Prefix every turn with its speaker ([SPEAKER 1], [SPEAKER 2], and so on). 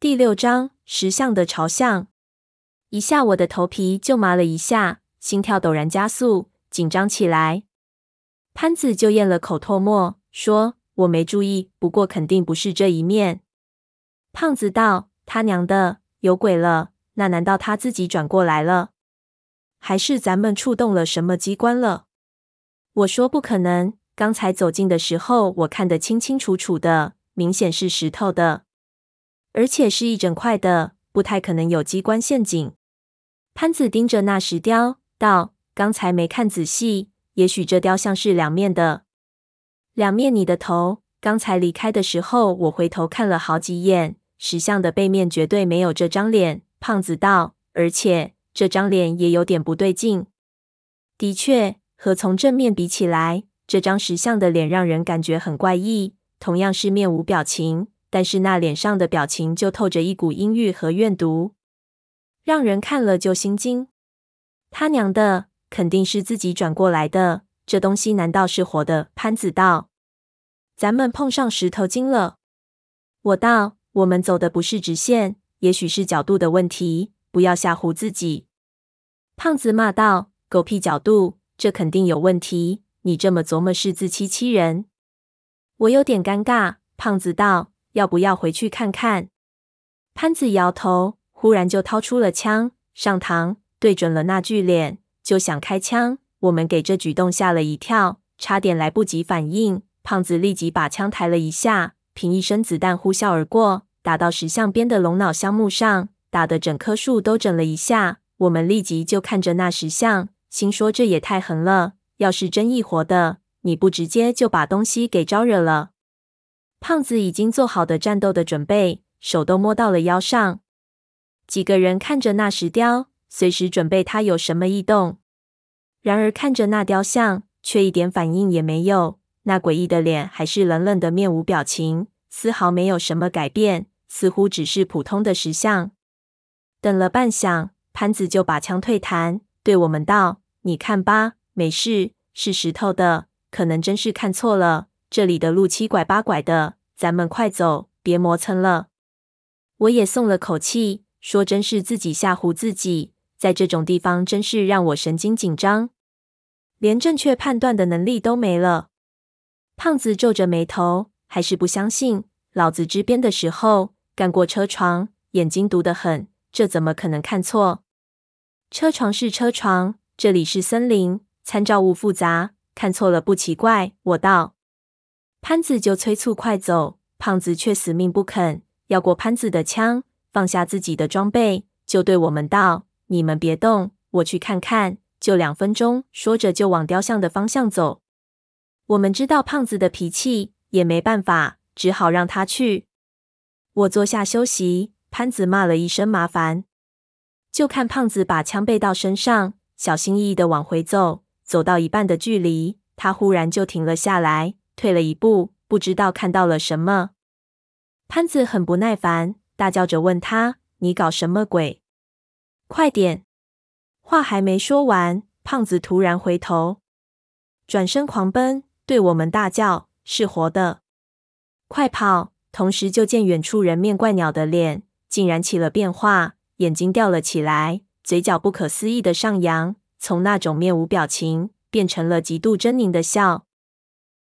[SPEAKER 1] 第六章石像的朝向。一下，我的头皮就麻了一下，心跳陡然加速，紧张起来。潘子就咽了口唾沫，说：“我没注意，不过肯定不是这一面。”胖子道：“他娘的，有鬼了！那难道他自己转过来了？还是咱们触动了什么机关了？”我说：“不可能，刚才走近的时候，我看得清清楚楚的，明显是石头的。”而且是一整块的，不太可能有机关陷阱。潘子盯着那石雕道：“刚才没看仔细，也许这雕像是两面的。两面你的头，刚才离开的时候，我回头看了好几眼，石像的背面绝对没有这张脸。”胖子道：“而且这张脸也有点不对劲。的确，和从正面比起来，这张石像的脸让人感觉很怪异。同样是面无表情。”但是那脸上的表情就透着一股阴郁和怨毒，让人看了就心惊。他娘的，肯定是自己转过来的，这东西难道是活的？潘子道：“咱们碰上石头精了。”我道：“我们走的不是直线，也许是角度的问题，不要吓唬自己。”胖子骂道：“狗屁角度，这肯定有问题！你这么琢磨是自欺欺人。”我有点尴尬。胖子道。要不要回去看看？潘子摇头，忽然就掏出了枪，上膛，对准了那巨脸，就想开枪。我们给这举动吓了一跳，差点来不及反应。胖子立即把枪抬了一下，凭一声子弹呼啸而过，打到石像边的龙脑香木上，打得整棵树都整了一下。我们立即就看着那石像，心说这也太狠了。要是真一活的，你不直接就把东西给招惹了？胖子已经做好的战斗的准备，手都摸到了腰上。几个人看着那石雕，随时准备他有什么异动。然而看着那雕像，却一点反应也没有。那诡异的脸还是冷冷的，面无表情，丝毫没有什么改变，似乎只是普通的石像。等了半晌，潘子就把枪退弹，对我们道：“你看吧，没事，是石头的，可能真是看错了。”这里的路七拐八拐的，咱们快走，别磨蹭了。我也松了口气，说真是自己吓唬自己，在这种地方真是让我神经紧张，连正确判断的能力都没了。胖子皱着眉头，还是不相信。老子支边的时候干过车床，眼睛毒得很，这怎么可能看错？车床是车床，这里是森林，参照物复杂，看错了不奇怪。我道。潘子就催促快走，胖子却死命不肯，要过潘子的枪，放下自己的装备，就对我们道：“你们别动，我去看看，就两分钟。”说着就往雕像的方向走。我们知道胖子的脾气，也没办法，只好让他去。我坐下休息，潘子骂了一声麻烦，就看胖子把枪背到身上，小心翼翼地往回走。走到一半的距离，他忽然就停了下来。退了一步，不知道看到了什么。潘子很不耐烦，大叫着问他：“你搞什么鬼？快点！”话还没说完，胖子突然回头，转身狂奔，对我们大叫：“是活的，快跑！”同时就见远处人面怪鸟的脸竟然起了变化，眼睛吊了起来，嘴角不可思议的上扬，从那种面无表情变成了极度狰狞的笑。